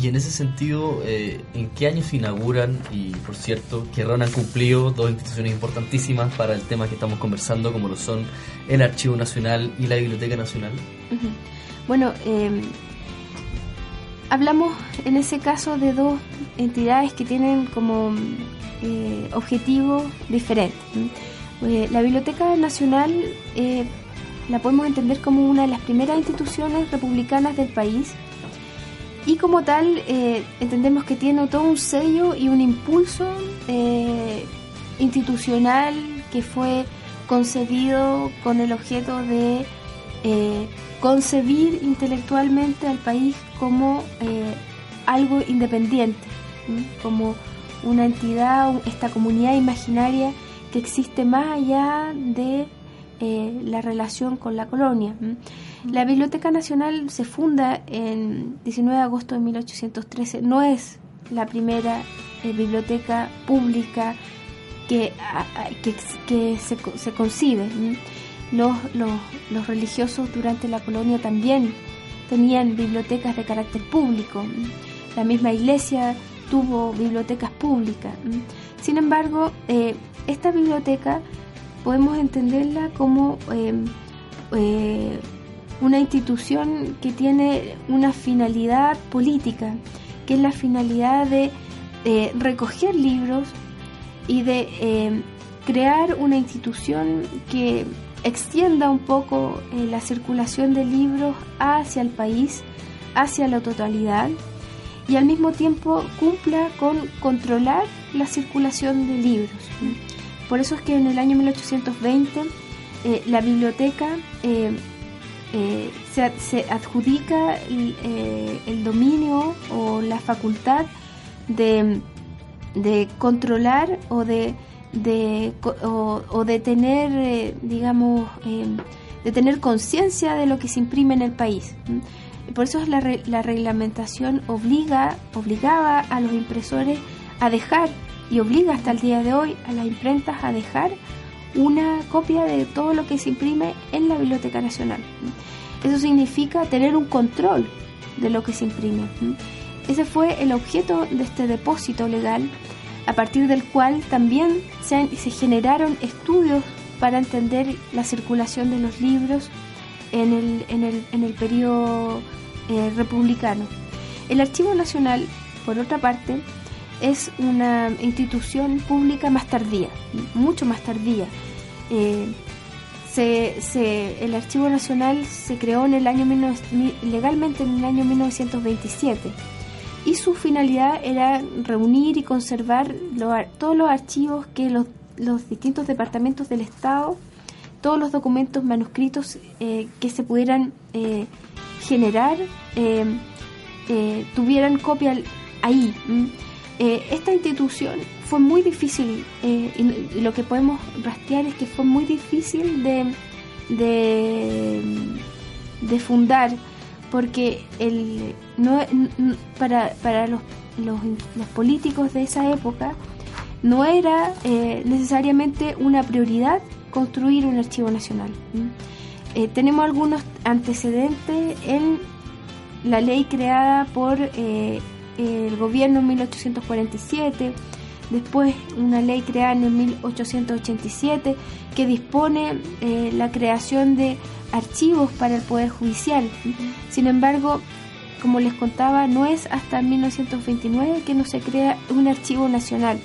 Y en ese sentido, eh, ¿en qué años se inauguran? Y por cierto, que RAN han cumplido dos instituciones importantísimas para el tema que estamos conversando, como lo son el Archivo Nacional y la Biblioteca Nacional. Bueno, eh, hablamos en ese caso de dos entidades que tienen como eh, objetivos diferentes. ¿m? Eh, la Biblioteca Nacional eh, la podemos entender como una de las primeras instituciones republicanas del país. Y como tal eh, entendemos que tiene todo un sello y un impulso eh, institucional que fue concebido con el objeto de eh, concebir intelectualmente al país como algo independiente, como una entidad, esta comunidad imaginaria que existe más allá de eh, la relación con la colonia. ¿m? La Biblioteca Nacional se funda en 19 de agosto de 1813, no es la primera eh, biblioteca pública que, que, se, se concibe. ¿m? Los, los, los religiosos durante la colonia también tenían bibliotecas de carácter público. ¿m? La misma iglesia tuvo bibliotecas públicas. Sin embargo, eh, esta biblioteca podemos entenderla como eh, eh, una institución que tiene una finalidad política, que es la finalidad de eh, recoger libros y de eh, crear una institución que extienda un poco eh, la circulación de libros hacia el país, hacia la totalidad y al mismo tiempo cumpla con controlar la circulación de libros. Por eso es que en el año 1820 eh, la biblioteca eh, eh, se, adjudica el, dominio o la facultad de, controlar o de, tener, digamos, de tener conciencia de lo que se imprime en el país. Por eso es la, la reglamentación obliga, obligaba a los impresores a dejar y obliga hasta el día de hoy a las imprentas a dejar una copia de todo lo que se imprime en la Biblioteca Nacional. Eso significa tener un control de lo que se imprime. Ese fue el objeto de este depósito legal, a partir del cual también se, generaron estudios para entender la circulación de los libros en el, en el, en el periodo eh, republicano. El Archivo Nacional, por otra parte, es una institución pública más tardía, mucho más tardía. Eh, el Archivo Nacional se creó en el año legalmente en el año 1927 y su finalidad era reunir y conservar todos los archivos que los, distintos departamentos del Estado, todos los documentos manuscritos eh, que se pudieran eh, generar, tuvieran copia ahí. Eh, esta institución fue muy difícil, eh, y, lo que podemos rastrear es que fue muy difícil de, de, fundar, porque el, no, para, para los, los, políticos de esa época no era eh, necesariamente una prioridad construir un archivo nacional. tenemos algunos antecedentes en la ley creada por el gobierno en 1847, después una ley creada en 1887 que dispone eh, la creación de archivos para el Poder Judicial. Sin embargo, como les contaba, no es hasta 1929 que no se crea un archivo nacional.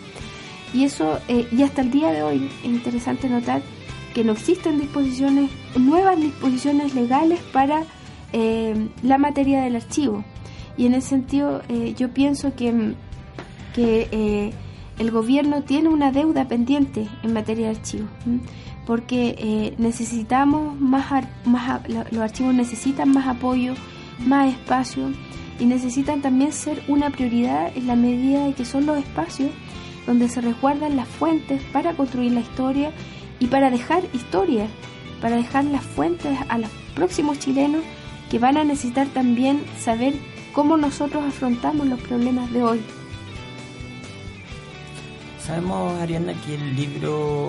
Y eso, eh, y hasta el día de hoy, es interesante notar que no existen disposiciones, nuevas disposiciones legales para eh, la materia del archivo. Y en ese sentido eh, yo pienso que, que eh, el gobierno tiene una deuda pendiente en materia de archivos, porque eh, necesitamos más, más, los archivos necesitan más apoyo, más espacio y necesitan también ser una prioridad en la medida de que son los espacios donde se resguardan las fuentes para construir la historia y para dejar historia, para dejar las fuentes a los próximos chilenos que van a necesitar también saber cómo nosotros afrontamos los problemas de hoy. Sabemos, Ariana, que el libro,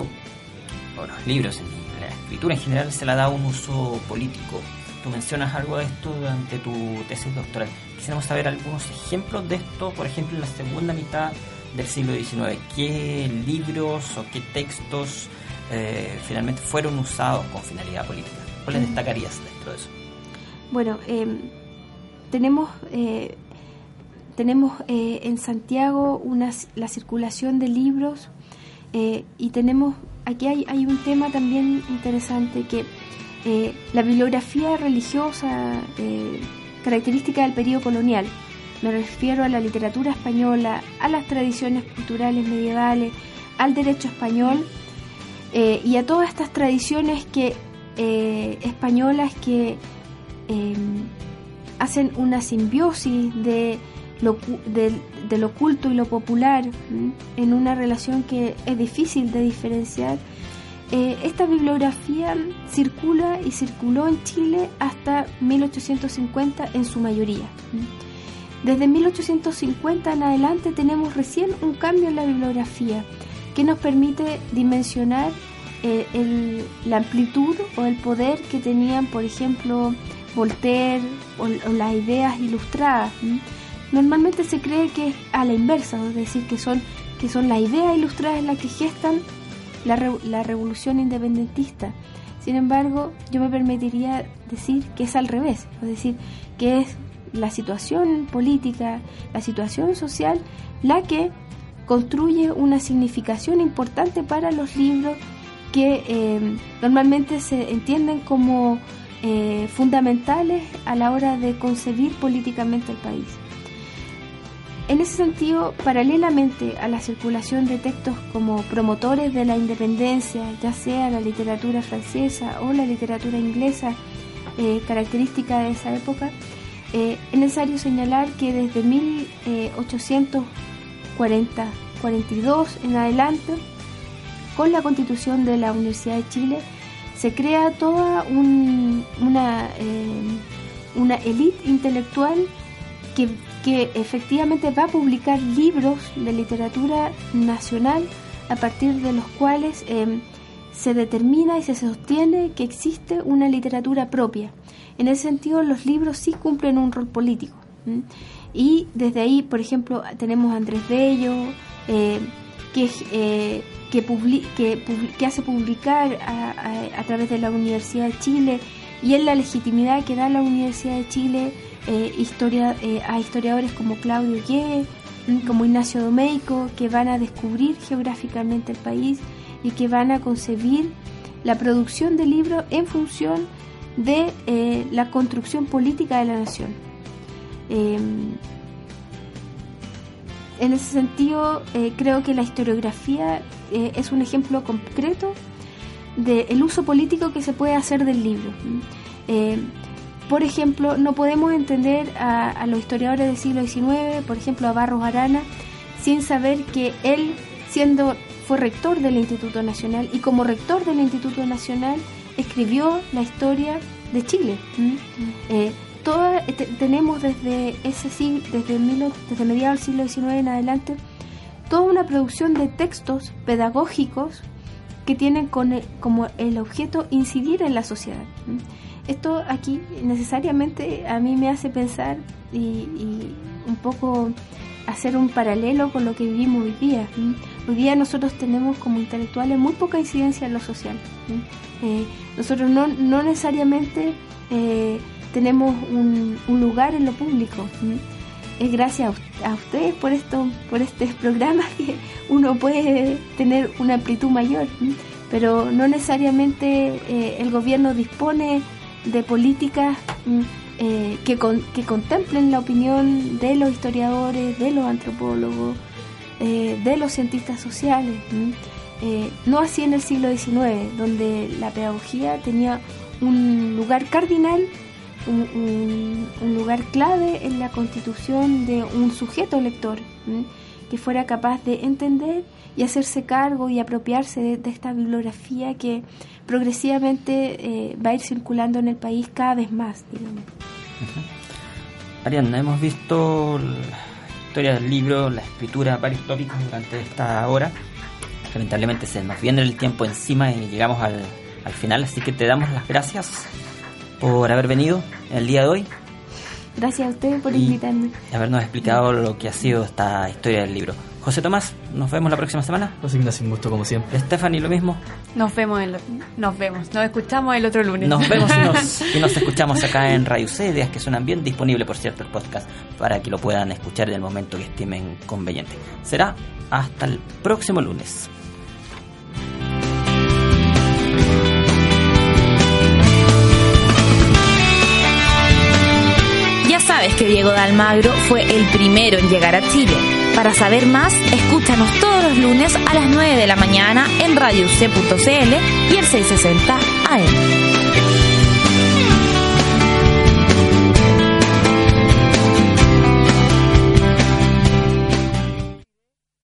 o los libros, la escritura en general se le da un uso político. Tú mencionas algo de esto durante tu tesis doctoral. Quisiéramos saber algunos ejemplos de esto, por ejemplo, en la segunda mitad del siglo XIX. ¿Qué libros o qué textos eh, finalmente fueron usados con finalidad política? ¿Cuáles mm. destacarías dentro de eso? Bueno, eh, tenemos eh, tenemos eh, en Santiago una, la circulación de libros eh, y tenemos aquí hay, hay, un tema también interesante que la bibliografía religiosa característica del periodo colonial. Me refiero a la literatura española a las tradiciones culturales medievales al derecho español y a todas estas tradiciones que españolas que hacen una simbiosis de lo, de, lo oculto y lo popular en una relación que es difícil de diferenciar. Eh, esta bibliografía circula y circuló en Chile hasta 1850 en su mayoría. Desde 1850 en adelante tenemos recién un cambio en la bibliografía que nos permite dimensionar eh, la amplitud o el poder que tenían, por ejemplo, Voltaire o, las ideas ilustradas. Normalmente se cree que es a la inversa, es decir, que son, que son las ideas ilustradas las que gestan la, revolución independentista. Sin embargo, yo me permitiría decir que es al revés, es decir, que es la situación política, la situación social, la que construye una significación importante para los libros que eh, normalmente se entienden como eh, fundamentales a la hora de concebir políticamente el país. En ese sentido, paralelamente a la circulación de textos como promotores de la independencia, ya sea la literatura francesa o la literatura inglesa, eh, característica de esa época, es necesario señalar que desde 1842 en adelante, con la constitución de la Universidad de Chile, se crea toda una, eh, una élite intelectual que, que, efectivamente va a publicar libros de literatura nacional a partir de los cuales eh, se determina y se sostiene que existe una literatura propia. En ese sentido, los libros sí cumplen un rol político. Y desde ahí, por ejemplo, tenemos a Andrés Bello, eh, que, eh, que, que, hace publicar a, través de la Universidad de Chile y en la legitimidad que da la Universidad de Chile eh, historia, a historiadores como Claudio Gue, como Ignacio Domeico, que van a descubrir geográficamente el país y que van a concebir la producción de libros en función de eh, la construcción política de la nación. Eh, en ese sentido, eh, creo que la historiografía es un ejemplo concreto del uso político que se puede hacer del libro. por ejemplo, no podemos entender a, a, los historiadores del siglo XIX, por ejemplo a Barros Arana, sin saber que él, siendo fue rector del Instituto Nacional y como rector del Instituto Nacional escribió la historia de Chile. Eh, este, tenemos desde ese desde, desde mediados del siglo XIX en adelante toda una producción de textos pedagógicos que tienen como el objeto incidir en la sociedad. Esto aquí necesariamente a mí me hace pensar y, y un poco hacer un paralelo con lo que vivimos hoy día. Hoy día nosotros tenemos como intelectuales muy poca incidencia en lo social. Eh, nosotros no, no necesariamente eh, tenemos un, lugar en lo público. Es gracias a, ustedes por esto, por este programa que uno puede tener una amplitud mayor, pero no necesariamente eh, el gobierno dispone de políticas eh, que, que contemplen la opinión de los historiadores, de los antropólogos, eh, de los cientistas sociales. Eh, no así en el siglo XIX, donde la pedagogía tenía un lugar cardinal, un, lugar clave en la constitución de un sujeto lector, que fuera capaz de entender y hacerse cargo y apropiarse de, esta bibliografía que progresivamente va a ir circulando en el país cada vez más, digamos. Ariana, hemos visto la historia del libro, la escritura, varios tópicos durante esta hora. Lamentablemente se nos viene el tiempo encima y llegamos al, al final, así que te damos las gracias por haber venido el día de hoy. Gracias a ustedes por invitarme. Y habernos explicado lo que ha sido esta historia del libro. José Tomás, nos vemos la próxima semana. José Ignacio, un gusto como siempre. Stephanie, lo mismo. Nos vemos, nos vemos, nos escuchamos el otro lunes. Nos vemos y nos, escuchamos acá en Radio C, ideas que suenan bien, disponible por cierto el podcast para que lo puedan escuchar en el momento que estimen conveniente. Será hasta el próximo lunes. Sabes que Diego de Almagro fue el primero en llegar a Chile para saber más, escúchanos todos los lunes a las 9 de la mañana en Radio C.cl y el 660 AM.